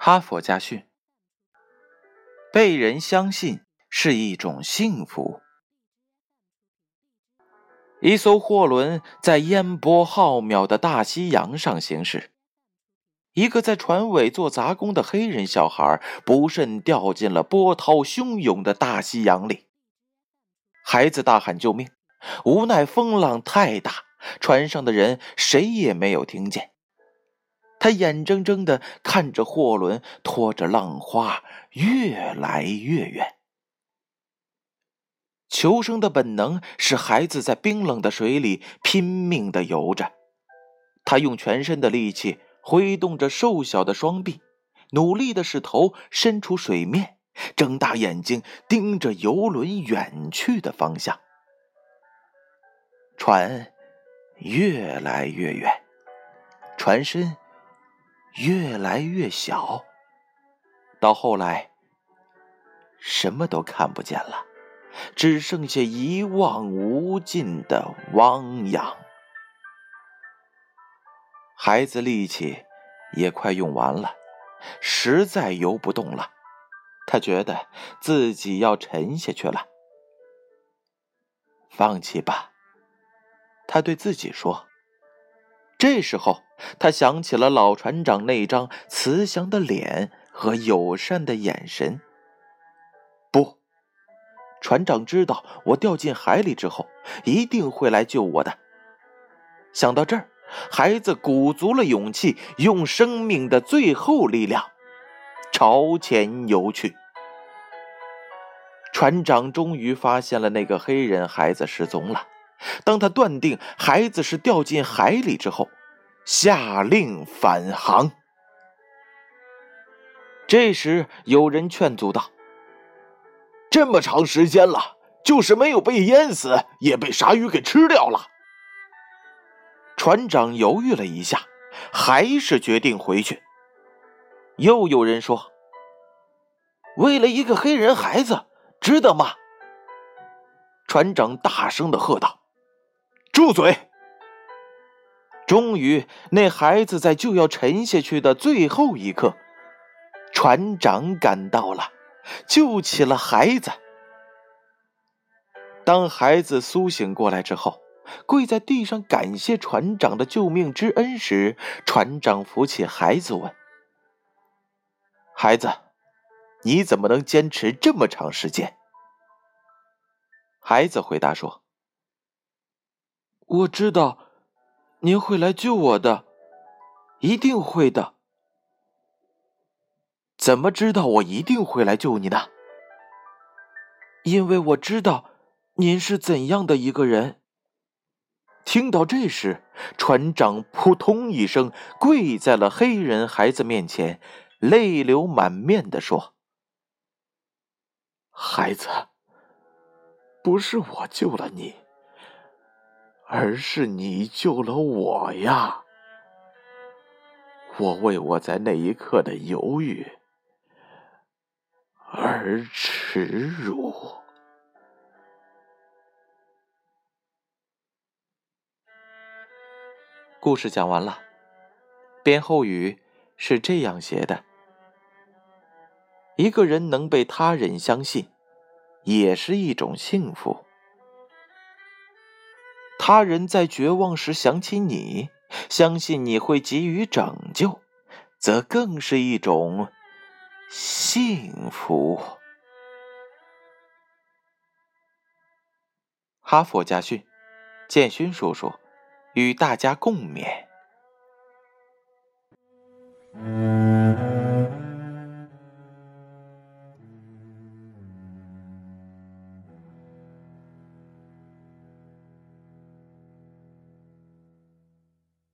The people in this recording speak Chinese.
哈佛家训：被人相信是一种幸福。一艘货轮在烟波浩渺的大西洋上行驶，一个在船尾做杂工的黑人小孩不慎掉进了波涛汹涌的大西洋里。孩子大喊救命，无奈风浪太大，船上的人谁也没有听见。他眼睁睁的看着货轮拖着浪花越来越远。求生的本能使孩子在冰冷的水里拼命的游着。他用全身的力气挥动着瘦小的双臂，努力的使头伸出水面，睁大眼睛盯着游轮远去的方向。船越来越远，船身。越来越小，到后来，什么都看不见了，只剩下一望无尽的汪洋。孩子力气也快用完了，实在游不动了，他觉得自己要沉下去了。放弃吧，他对自己说。这时候，他想起了老船长那张慈祥的脸和友善的眼神。不，船长知道我掉进海里之后，一定会来救我的。想到这儿，孩子鼓足了勇气，用生命的最后力量朝前游去。船长终于发现了那个黑人孩子失踪了。当他断定孩子是掉进海里之后，下令返航。这时有人劝阻道：“这么长时间了，就是没有被淹死，也被鲨鱼给吃掉了。”船长犹豫了一下，还是决定回去。又有人说：“为了一个黑人孩子，值得吗？”船长大声的喝道。住嘴！终于，那孩子在就要沉下去的最后一刻，船长赶到了，救起了孩子。当孩子苏醒过来之后，跪在地上感谢船长的救命之恩时，船长扶起孩子问：“孩子，你怎么能坚持这么长时间？”孩子回答说。我知道，您会来救我的，一定会的。怎么知道我一定会来救你的？因为我知道您是怎样的一个人。听到这时，船长扑通一声跪在了黑人孩子面前，泪流满面的说：“孩子，不是我救了你。”而是你救了我呀！我为我在那一刻的犹豫而耻辱。故事讲完了，编后语是这样写的：一个人能被他人相信，也是一种幸福。他人在绝望时想起你相信你会给予拯救则更是一种幸福。哈佛家训建勋叔叔与大家共勉。